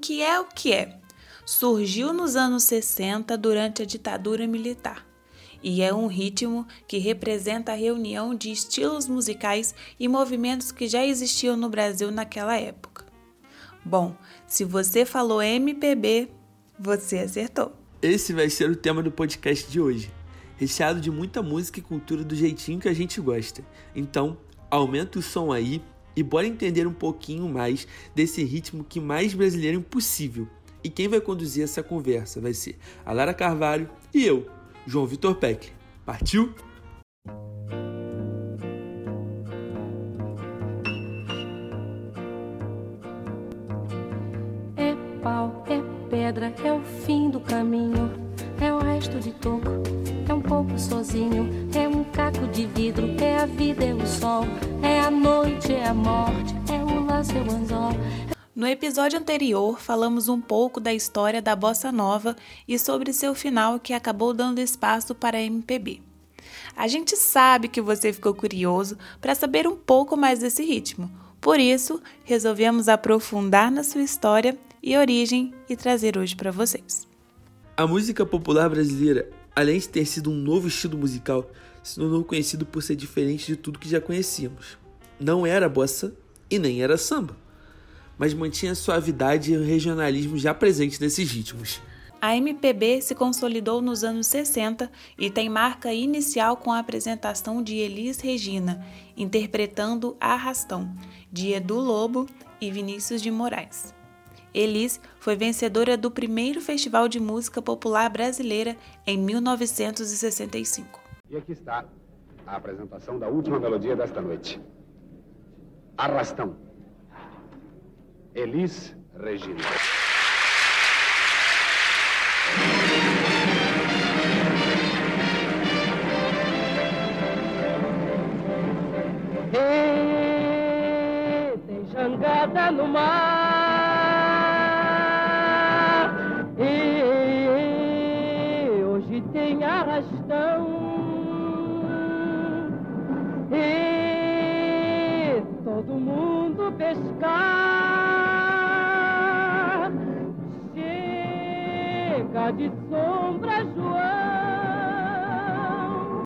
que é o que é. Surgiu nos anos 60 durante a ditadura militar e é um ritmo que representa a reunião de estilos musicais e movimentos que já existiam no Brasil naquela época. Bom, se você falou MPB, você acertou. Esse vai ser o tema do podcast de hoje, recheado de muita música e cultura do jeitinho que a gente gosta. Então, aumenta o som aí e bora entender um pouquinho mais desse ritmo que mais brasileiro impossível. E quem vai conduzir essa conversa vai ser a Lara Carvalho e eu, João Vitor Peck. Partiu? É pau, é pedra, é o fim do caminho. É o resto de toco, é um pouco sozinho. É um caco de vidro, é a vida, é o sol. É a noite, é a morte, é o laço, é o anzol. No episódio anterior, falamos um pouco da história da bossa nova e sobre seu final que acabou dando espaço para a MPB. A gente sabe que você ficou curioso para saber um pouco mais desse ritmo, por isso resolvemos aprofundar na sua história e origem e trazer hoje para vocês. A música popular brasileira, além de ter sido um novo estilo musical, se tornou conhecido por ser diferente de tudo que já conhecíamos. Não era bossa e nem era samba mas mantinha a suavidade e o regionalismo já presentes nesses ritmos. A MPB se consolidou nos anos 60 e tem marca inicial com a apresentação de Elis Regina, interpretando Arrastão, de Edu Lobo e Vinícius de Moraes. Elis foi vencedora do primeiro Festival de Música Popular Brasileira em 1965. E aqui está a apresentação da última melodia desta noite. Arrastão. Elis Regina. Pescar. de sombra, João.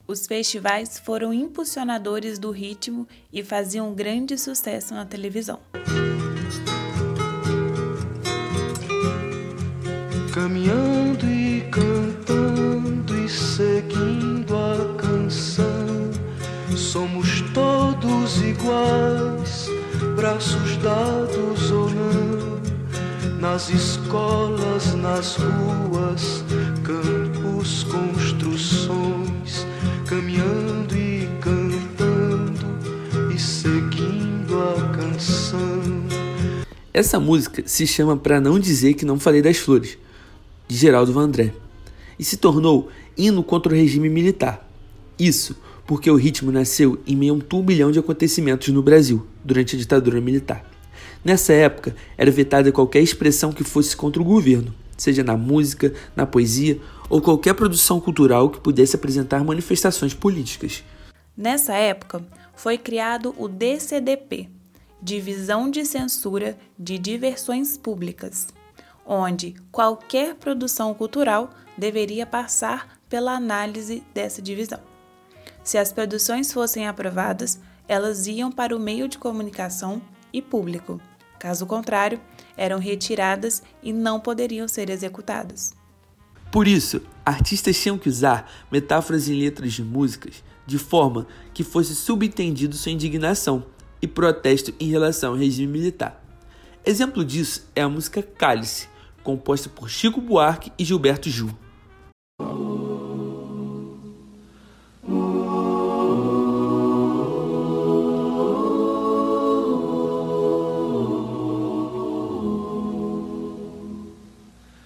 Os festivais foram impulsionadores do ritmo e faziam grande sucesso na televisão. Caminhando e cantando e seguindo a canção, somos todos iguais, braços dados ou não nas escolas, nas ruas, campos, construções, caminhando e cantando e seguindo a canção. Essa música se chama Pra Não Dizer Que Não Falei das Flores, de Geraldo Vandré, e se tornou hino contra o regime militar. Isso porque o ritmo nasceu em meio a um turbilhão de acontecimentos no Brasil durante a ditadura militar. Nessa época, era vetada qualquer expressão que fosse contra o governo, seja na música, na poesia ou qualquer produção cultural que pudesse apresentar manifestações políticas. Nessa época, foi criado o DCDP, Divisão de Censura de Diversões Públicas, onde qualquer produção cultural deveria passar pela análise dessa divisão. Se as produções fossem aprovadas, elas iam para o meio de comunicação e público, Caso contrário, eram retiradas e não poderiam ser executadas. Por isso, artistas tinham que usar metáforas em letras de músicas de forma que fosse subentendido sua indignação e protesto em relação ao regime militar. Exemplo disso é a música Cálice, composta por Chico Buarque e Gilberto Gil.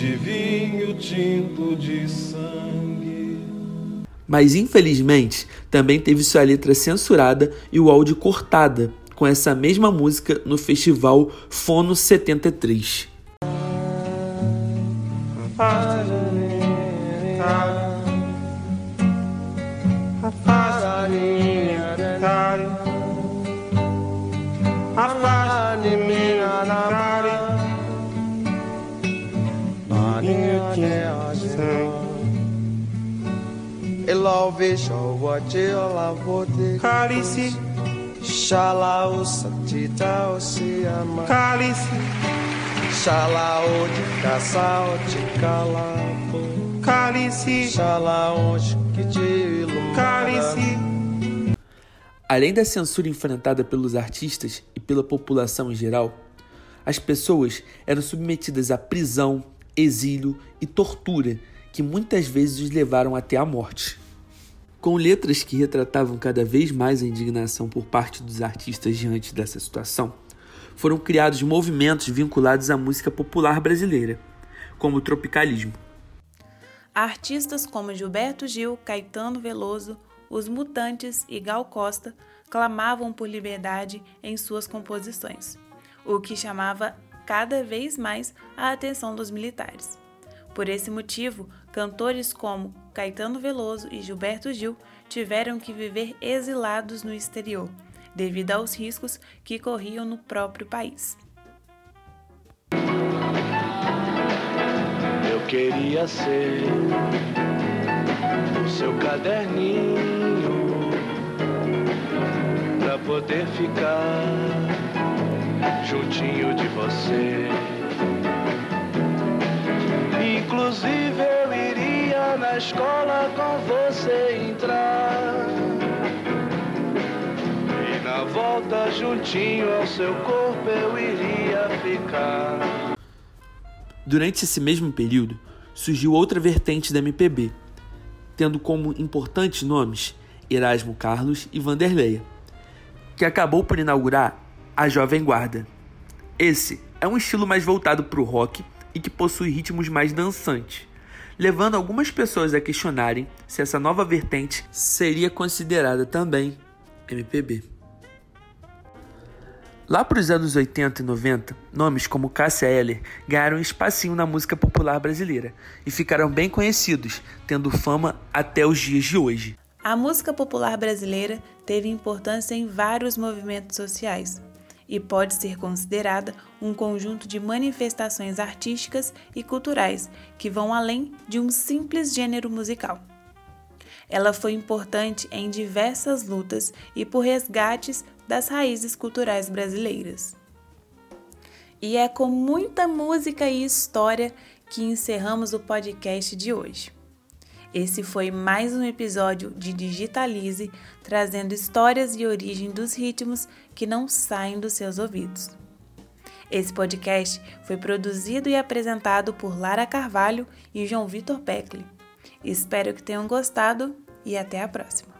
de vinho tinto de sangue. Mas infelizmente também teve sua letra censurada e o áudio cortada com essa mesma música no festival Fono 73. Cálice, Xalao Satita Oceama Cálice, Xalao de caçal de calapo Cálice, Xalao que te Cálice. Além da censura enfrentada pelos artistas e pela população em geral, as pessoas eram submetidas a prisão, exílio e tortura que muitas vezes os levaram até a morte. Com letras que retratavam cada vez mais a indignação por parte dos artistas diante dessa situação, foram criados movimentos vinculados à música popular brasileira, como o tropicalismo. Artistas como Gilberto Gil, Caetano Veloso, Os Mutantes e Gal Costa clamavam por liberdade em suas composições, o que chamava cada vez mais a atenção dos militares. Por esse motivo, cantores como Caetano Veloso e Gilberto Gil tiveram que viver exilados no exterior, devido aos riscos que corriam no próprio país. Eu queria ser o seu caderninho para poder ficar juntinho de você. Inclusive escola com você entrar. E na volta juntinho ao seu corpo eu iria ficar. Durante esse mesmo período, surgiu outra vertente da MPB, tendo como importantes nomes Erasmo Carlos e Vanderleia, que acabou por inaugurar a Jovem Guarda. Esse é um estilo mais voltado para o rock e que possui ritmos mais dançantes, levando algumas pessoas a questionarem se essa nova vertente seria considerada também MPB. Lá para os anos 80 e 90, nomes como Cássia Eller ganharam um espacinho na música popular brasileira e ficaram bem conhecidos, tendo fama até os dias de hoje. A música popular brasileira teve importância em vários movimentos sociais, e pode ser considerada um conjunto de manifestações artísticas e culturais que vão além de um simples gênero musical. Ela foi importante em diversas lutas e por resgates das raízes culturais brasileiras. E é com muita música e história que encerramos o podcast de hoje. Esse foi mais um episódio de Digitalize, trazendo histórias e origem dos ritmos que não saem dos seus ouvidos. Esse podcast foi produzido e apresentado por Lara Carvalho e João Vitor Peckley. Espero que tenham gostado e até a próxima.